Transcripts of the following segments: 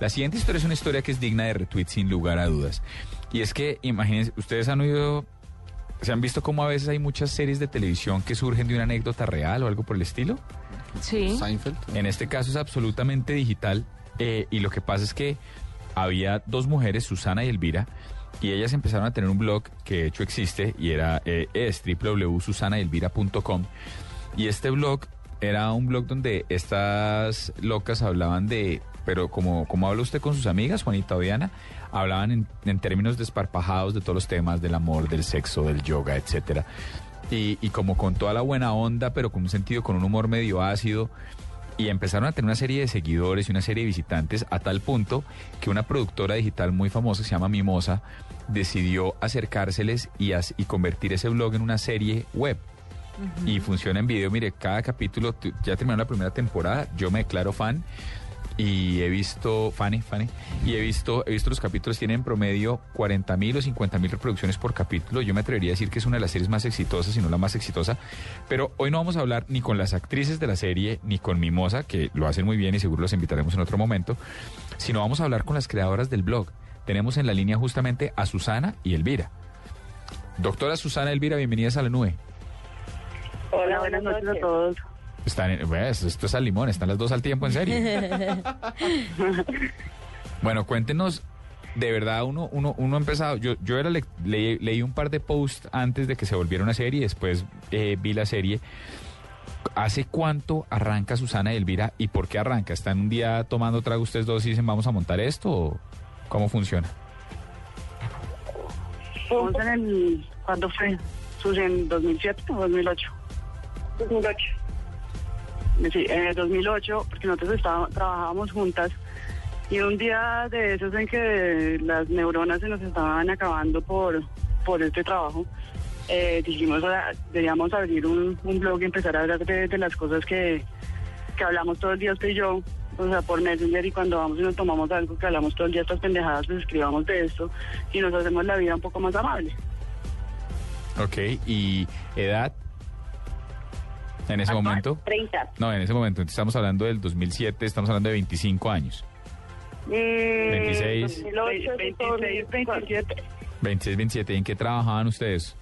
La siguiente historia es una historia que es digna de retweet sin lugar a dudas. Y es que, imagínense, ustedes han oído, se han visto cómo a veces hay muchas series de televisión que surgen de una anécdota real o algo por el estilo. Sí. Seinfeld. En este caso es absolutamente digital eh, y lo que pasa es que había dos mujeres, Susana y Elvira, y ellas empezaron a tener un blog que de hecho existe y era eh, es www.susanaelvira.com y este blog era un blog donde estas locas hablaban de, pero como, como habla usted con sus amigas, Juanita o Diana, hablaban en, en términos desparpajados de todos los temas del amor, del sexo, del yoga, etcétera. Y, y como con toda la buena onda, pero con un sentido, con un humor medio ácido. Y empezaron a tener una serie de seguidores y una serie de visitantes a tal punto que una productora digital muy famosa, que se llama Mimosa, decidió acercárseles y, as- y convertir ese blog en una serie web. Y funciona en video. Mire, cada capítulo, tu- ya terminó la primera temporada, yo me declaro fan y he visto, Fanny, Fanny, y he visto, he visto los capítulos, tienen en promedio 40 mil o 50 mil reproducciones por capítulo. Yo me atrevería a decir que es una de las series más exitosas, si no la más exitosa. Pero hoy no vamos a hablar ni con las actrices de la serie, ni con Mimosa, que lo hacen muy bien y seguro los invitaremos en otro momento, sino vamos a hablar con las creadoras del blog. Tenemos en la línea justamente a Susana y Elvira. Doctora Susana Elvira, bienvenidas a la nube. Hola, buenas noches a todos. Están en- esto es al limón, están las dos al tiempo, en serio. bueno, cuéntenos, de verdad, uno, uno, uno ha empezado, yo, yo era le- leí, leí un par de posts antes de que se volviera una serie, después eh, vi la serie. ¿Hace cuánto arranca Susana y Elvira y por qué arranca? ¿Están un día tomando trago ustedes dos y dicen vamos a montar esto o cómo funciona? Fuimos en el, ¿cuándo fue? Sus en 2007 o 2008. 2008. En el 2008, porque nosotros estábamos, trabajábamos juntas y un día de esos en que las neuronas se nos estaban acabando por, por este trabajo, eh, dijimos, "Ah, deberíamos abrir un, un blog y empezar a hablar de, de las cosas que, que hablamos todo el día usted y yo, o sea, por Messenger y cuando vamos y nos tomamos algo que hablamos todo el día estas pendejadas, pues escribamos de esto y nos hacemos la vida un poco más amable. Ok, ¿y edad? En ese momento. 30. No, en ese momento, estamos hablando del 2007, estamos hablando de 25 años. 26. 2008, 26, 27. 26, 27, ¿en qué trabajaban ustedes?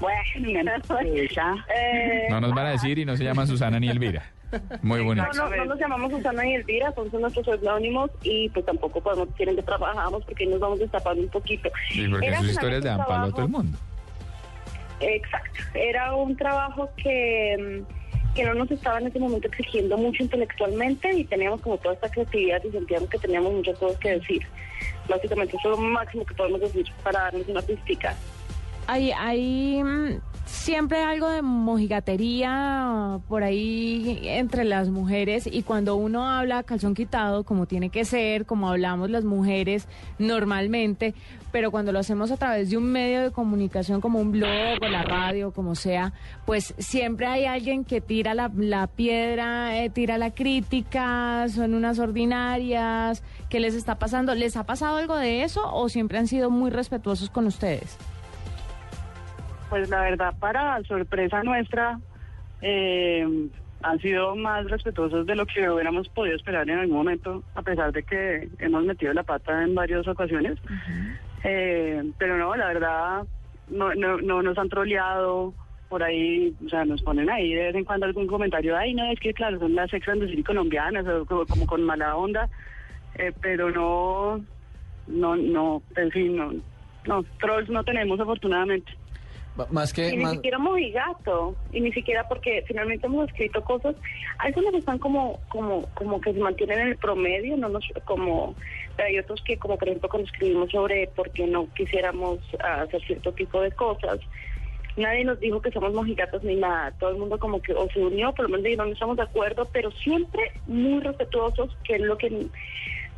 Bueno, ya. No nos van a decir y no se llaman Susana ni Elvira. Muy bonito. No, no, no nos llamamos Susana y Elvira, son, nuestros seudónimos y pues tampoco podemos decir en qué trabajamos porque ahí nos vamos destapando un poquito. Y porque Era sus historias le dan palo a todo el mundo. Exacto, era un trabajo que, mm, que no nos estaba en ese momento exigiendo mucho intelectualmente y teníamos como toda esta creatividad y sentíamos que teníamos muchas cosas que decir. Básicamente eso es lo máximo que podemos decir para darnos una pista. Hay, hay mm, siempre algo de mojigatería por ahí entre las mujeres y cuando uno habla calzón quitado, como tiene que ser, como hablamos las mujeres normalmente, pero cuando lo hacemos a través de un medio de comunicación como un blog o la radio, como sea, pues siempre hay alguien que tira la, la piedra, eh, tira la crítica, son unas ordinarias, ¿qué les está pasando? ¿Les ha pasado algo de eso o siempre han sido muy respetuosos con ustedes? Pues la verdad, para sorpresa nuestra, eh, han sido más respetuosos de lo que hubiéramos podido esperar en algún momento, a pesar de que hemos metido la pata en varias ocasiones. Eh, pero no, la verdad, no, no, no nos han troleado por ahí, o sea, nos ponen ahí de vez en cuando algún comentario, ay, no, es que claro, son las ex y colombianas, o como, como con mala onda, eh, pero no, no, no, en fin, no, no, trolls no tenemos afortunadamente. Más que... Y ni más- siquiera mojigato, y ni siquiera porque finalmente hemos escrito cosas, algunos están como, como, como que se mantienen en el promedio, no nos, como, hay otros que como por ejemplo cuando escribimos sobre por qué no quisiéramos ah, hacer cierto tipo de cosas, nadie nos dijo que somos mojigatos ni nada, todo el mundo como que o se unió, por lo menos dijeron no estamos de acuerdo, pero siempre muy respetuosos, que es lo que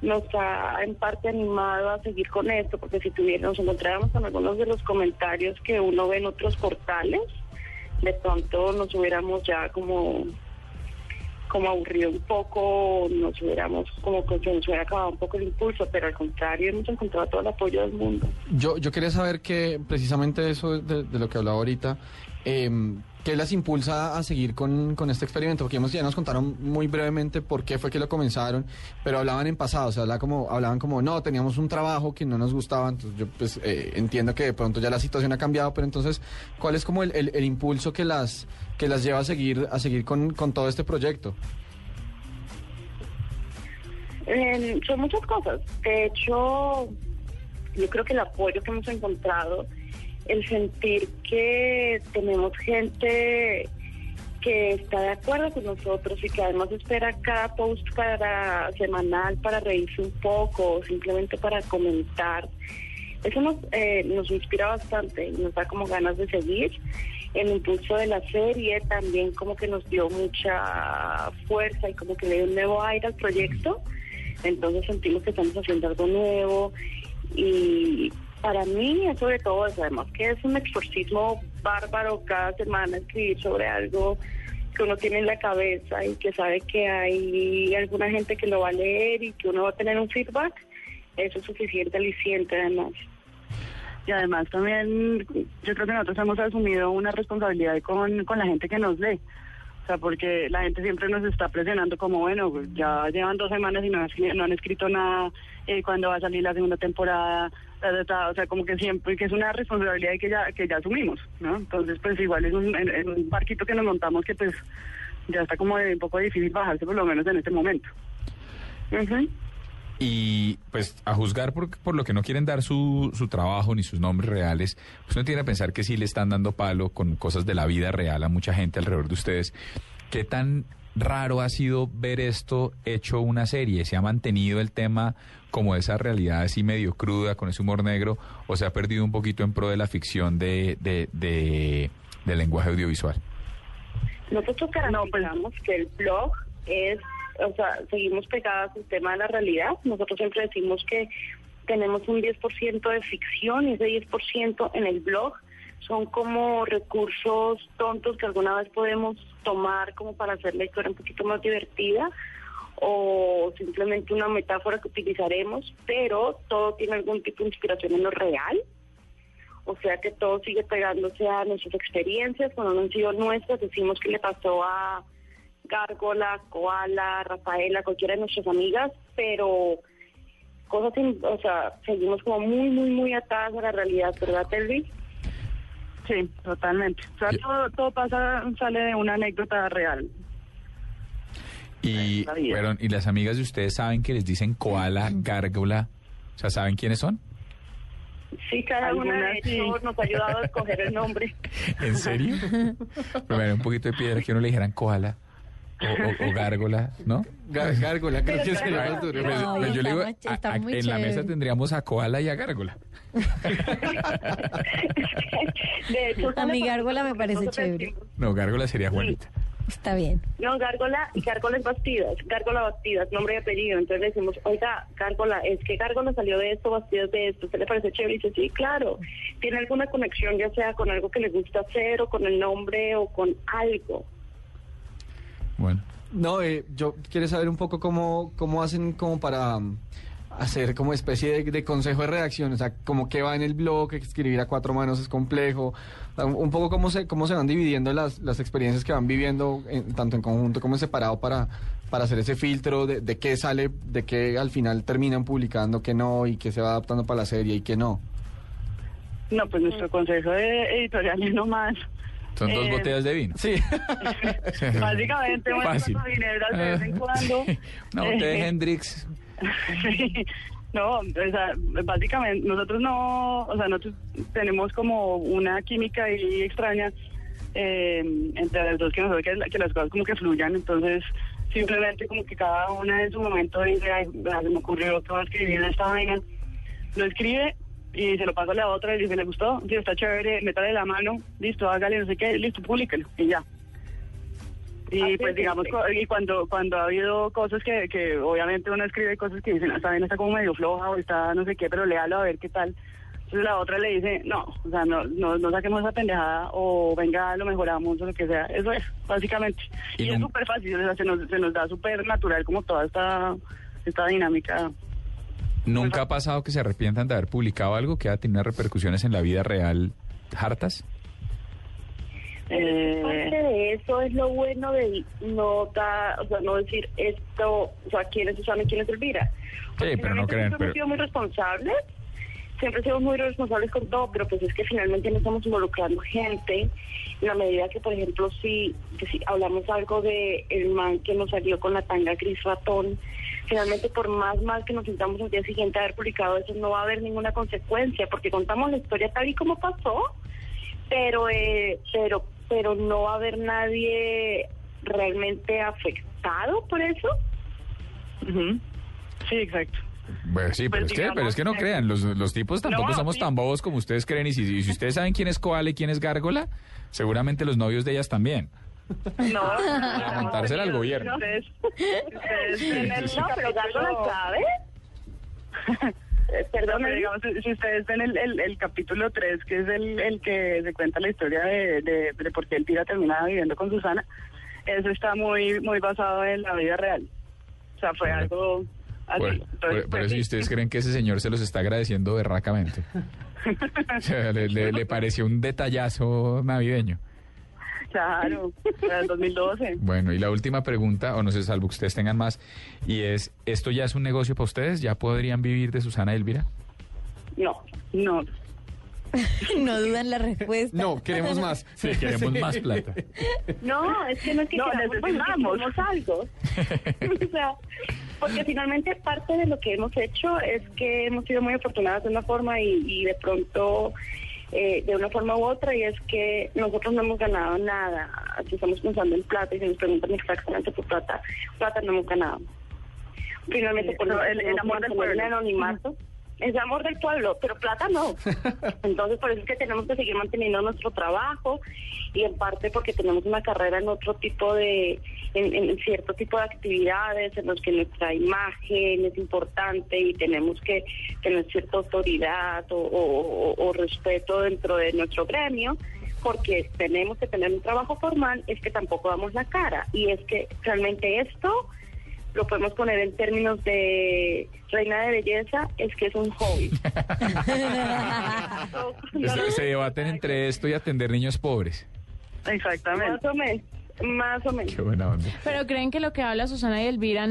nos ha en parte animado a seguir con esto, porque si tuviéramos, nos encontráramos con algunos de los comentarios que uno ve en otros portales, de pronto nos hubiéramos ya como como aburrido un poco, nos hubiéramos como que nos hubiera acabado un poco el impulso, pero al contrario hemos encontrado todo el apoyo del mundo. Yo, yo quería saber que precisamente eso de, de lo que hablaba ahorita, eh, ¿qué las impulsa a seguir con, con este experimento? Porque hemos, ya nos contaron muy brevemente por qué fue que lo comenzaron, pero hablaban en pasado, o sea, hablaban como, hablaban como no, teníamos un trabajo que no nos gustaba, entonces yo pues eh, entiendo que de pronto ya la situación ha cambiado, pero entonces, ¿cuál es como el, el, impulso que las, que las lleva a seguir, a seguir con, con todo este proyecto? Eh, son muchas cosas. De hecho, yo creo que el apoyo que hemos encontrado, el sentir que tenemos gente que está de acuerdo con nosotros y que además espera cada post para semanal para reírse un poco o simplemente para comentar. Eso nos, eh, nos inspira bastante y nos da como ganas de seguir. El impulso de la serie también como que nos dio mucha fuerza y como que le dio un nuevo aire al proyecto. Entonces sentimos que estamos haciendo algo nuevo y para mí es sobre todo eso, además que es un exorcismo bárbaro cada semana escribir sobre algo que uno tiene en la cabeza y que sabe que hay alguna gente que lo va a leer y que uno va a tener un feedback, eso es suficiente aliciente además. Y además también yo creo que nosotros hemos asumido una responsabilidad con, con la gente que nos lee. O sea, porque la gente siempre nos está presionando como, bueno, pues, ya llevan dos semanas y no, han- escrito nada, eh, cuándo va a salir la segunda temporada, o sea, como que siempre, que es una responsabilidad que ya, que ya asumimos, ¿no? Entonces, pues igual es un, en un barquito que nos montamos que pues ya está como de un poco difícil bajarse, por lo menos en este momento. Ujú. Y pues a juzgar por, por lo que no quieren dar su, su trabajo ni sus nombres reales, pues uno tiene que pensar que sí le están dando palo con cosas de la vida real a mucha gente alrededor de ustedes. ¿Qué tan raro ha sido ver esto hecho una serie? ¿Se ha mantenido el tema como esa realidad así medio cruda, con ese humor negro, o se ha perdido un poquito en pro de la ficción de, de, de, del lenguaje audiovisual? Nosotros garantizamos que el blog es, o sea, seguimos pegadas al tema de la realidad. Nosotros siempre decimos que tenemos un 10% de ficción y ese 10% en el blog son como recursos tontos que alguna vez podemos tomar como para hacer la historia un poquito más divertida o simplemente una metáfora que utilizaremos, pero todo tiene algún tipo de inspiración en lo real. O sea que todo sigue pegándose a nuestras experiencias, cuando no han sido nuestras, decimos que le pasó a Gárgola, Koala, Rafaela, cualquiera de nuestras amigas, pero cosas, in- o sea, seguimos como muy, muy, muy atadas a la realidad, ¿verdad, Telvi? Sí, totalmente. O sea, todo, todo pasa, sale de una anécdota real. Y, perdón, ¿y las amigas de ustedes saben que les dicen koala, gárgola? O sea, ¿saben quiénes son? Sí, cada una de Algunas sí. hecho nos ha ayudado a escoger el nombre. ¿En serio? Primero un poquito de piedra que uno le dijeran koala o, o- o gárgola, ¿no? Gárgola, creo que sería claro. más duro. Pues- No, pues y yo le digo, está muy- está a- a- muy en la mesa tendríamos a koala y a gárgola. De hecho, A mi gárgola me parece chévere. No, gárgola sería Juanita. Está bien. No, Gárgola y Gárgolas Bastidas, Gárgola Bastidas, nombre y apellido. Entonces le decimos, oiga, Gárgola, es que Gárgola salió de esto, Bastidas de esto, ¿usted le parece chévere? Y dice, sí, claro. ¿Tiene alguna conexión, ya sea con algo que le gusta hacer o con el nombre o con algo? Bueno. No, eh, yo quiero saber un poco cómo, cómo hacen como para um, hacer como especie de, de consejo de redacción, o sea, como que va en el blog, que escribir a cuatro manos es complejo, o sea, un, un poco cómo se, cómo se van dividiendo las, las experiencias que van viviendo, en- tanto en conjunto como en separado, para, para hacer ese filtro de, de qué sale, de qué al final terminan publicando, qué no, y qué se va adaptando para la serie y qué no. No, pues nuestro consejo de editorial es nomás. Son dos Eh, botellas de vino. Sí. Básicamente, bueno, Fácil. con ginebras de vez en cuando. Una botella de Hendrix. Sí. No, o sea, básicamente nosotros no, o sea, nosotros tenemos como una química ahí extraña eh, entre las dos que nos hace que, que las cosas como que fluyan, entonces simplemente como que cada una en su momento dice, ay, ah, se me ocurrió que voy a escribir esta vaina, lo escribe y se lo pasa a la otra y dice, ¿le gustó? Sí, está chévere, métale la mano, listo, hágale, no sé qué, listo, públicalo y ya. Y Así pues es, digamos, sí. y cuando cuando ha habido cosas que, que obviamente uno escribe cosas que dicen, esta vaina está como medio floja o está no sé qué, pero léalo a ver qué tal. Entonces la otra le dice, no, o sea, no, no, no saquemos esa pendejada o venga, lo mejoramos o lo que sea. Eso es, básicamente. Y Y, es súper fácil, o sea, se nos, se nos da súper natural como toda esta, esta dinámica. ¿Nunca ha pasado que se arrepientan de haber publicado algo que ha tenido repercusiones en la vida real hartas? Eh, Parte de eso es lo bueno de no o sea, no decir esto, o sea, quién es Susana y quién es Elvira. Porque Sí, pero no creen, pero- muy responsables, siempre sido muy responsables con todo, pero pues es que finalmente no estamos involucrando gente. En la medida que, por ejemplo, si, si hablamos algo de el man que nos salió con la tanga gris ratón, finalmente por más mal que nos sintamos el día siguiente de haber publicado eso, no va a haber ninguna consecuencia, porque contamos la historia tal y como pasó, pero eh, pero pero no va a haber nadie realmente afectado por eso ujú. Sí, exacto. Bueno, sí, pero, Pues es que, pero es que no crean, los, los tipos tampoco No, somos sí. tan bobos como ustedes creen. Y si, y si ustedes saben quién es Koala y quién es Gárgola, seguramente los novios de ellas también. No, A montársela al gobierno. Ustedes, el no pero Gato la capítulo- sabe Eh, No, perdón pero digamos, si ustedes ven el, el, el capítulo 3, que es el, el que se cuenta la historia de, de, de por qué Elvira termina viviendo con Susana, eso está muy muy basado en la vida real. O sea, fue algo así. Por, pues, eso, ¿y sí. ustedes creen que ese señor se los está agradeciendo berracamente? O sea, le, le- le pareció un detallazo navideño. Claro, el 2012. Bueno, y la última pregunta, o no sé, salvo que ustedes tengan más, y es, ¿esto ya es un negocio para ustedes? ¿Ya podrían vivir de Susana Elvira? No, no. No dudan la respuesta. No, queremos más. Sí, queremos más plata. No, es que no es que No, queramos, bueno, es que necesitamos. algo. o sea, porque finalmente parte de lo que hemos hecho es que hemos sido muy afortunadas de una forma y, y de pronto eh, de una forma u otra y es que nosotros no hemos ganado nada. Aquí estamos pensando en plata y si nos preguntan exactamente por plata, plata no hemos ganado. Finalmente por el- el amor del pueblo. el anonimato. Es amor del pueblo, pero plata no. Entonces, por eso es que tenemos que seguir manteniendo nuestro trabajo y en parte porque tenemos una carrera en otro tipo de, en, en cierto tipo de actividades en los que nuestra imagen es importante y tenemos que tener cierta autoridad o, o- o- o respeto dentro de nuestro gremio porque tenemos que tener un trabajo formal, es que tampoco damos la cara y es que realmente esto lo podemos poner en términos de reina de belleza, es que es un hobby. Se, se debaten entre esto y atender niños pobres. Exactamente. Más o menos, más o menos. Qué buena onda. Pero creen que lo que habla Susana y Elvira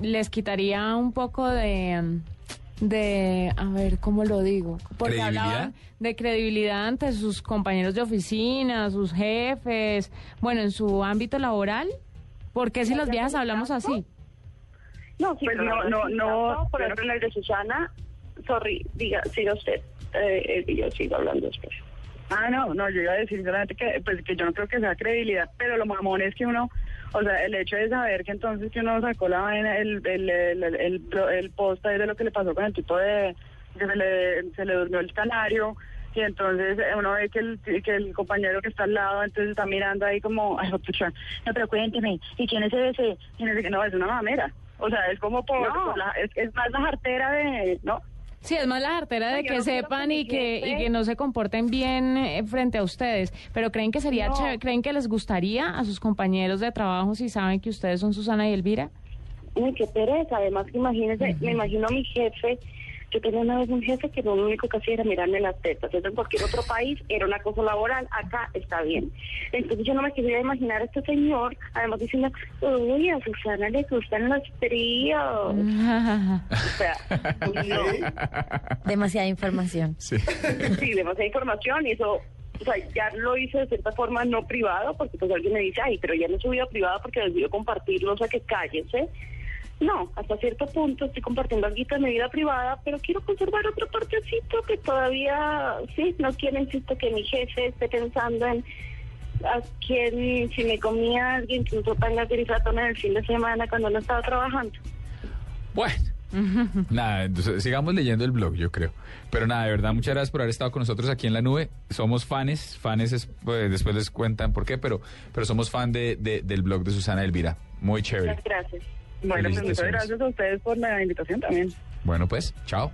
les quitaría un poco de de a ver cómo lo digo porque hablaban de credibilidad ante sus compañeros de oficina sus jefes bueno en su ámbito laboral ¿por qué si las viejas hablamos así? No, sí, Pues no, no, no, Por ejemplo, en el de Susana, sorry, diga, siga usted, eh, y yo sigo hablando después. Ah, no, no, yo iba a decir solamente que, pues, que yo no creo que sea credibilidad, pero lo mamón es que uno, o sea, el hecho de saber que entonces que uno sacó la vaina, el, el, el, el, post ahí de lo que le pasó con el tipo de, que se le, se le durmió el canario, y entonces uno ve que el, que el compañero que está al lado, entonces está mirando ahí como, ay, pucha, no, pero cuénteme, ¿y quién es ese? ¿Quién es ese? No, es una mamera. O sea, es como por, No. por la, es, es más la jartera de, ¿no? Sí, es más la artera de que no sepan que y que, y que no se comporten bien eh, frente a ustedes. Pero creen que sería No. chévere- creen que les gustaría a sus compañeros de trabajo si saben que ustedes son Susana y Elvira. Uy, qué pereza. Además, que imagínese, me imagino a mi jefe. Yo tenía una vez un jefe que lo único que hacía era mirarme las tetas. Eso en cualquier otro país era una cosa laboral. Acá está bien. Entonces yo no me quería imaginar a este señor, además diciendo, uy, a Susana le gustan los fríos. O sea, no. Demasiada información. Sí. sí, demasiada información y eso, o sea, ya lo hice de cierta forma no privado, porque pues alguien me dice, ay, pero ya no he subido a privado porque decidió compartirlo, o sea, que cállese. No, hasta cierto punto estoy compartiendo algo de mi vida privada, pero quiero conservar otro partecito que todavía, sí, no quiero, insisto, que mi jefe esté pensando en a quién, si me comía alguien, que me tenga que en el fin de semana cuando no estaba trabajando. Bueno. nada, entonces sigamos leyendo el blog, yo creo. Pero nada, de verdad, muchas gracias por haber estado con nosotros aquí en la nube. Somos fans, fans, es, pues, después les cuentan por qué, pero, pero somos fan de, de, del blog de Susana Elvira. Muy chévere. Muchas gracias. Bueno, pues muchas gracias a ustedes por la invitación también. Bueno, pues, chao.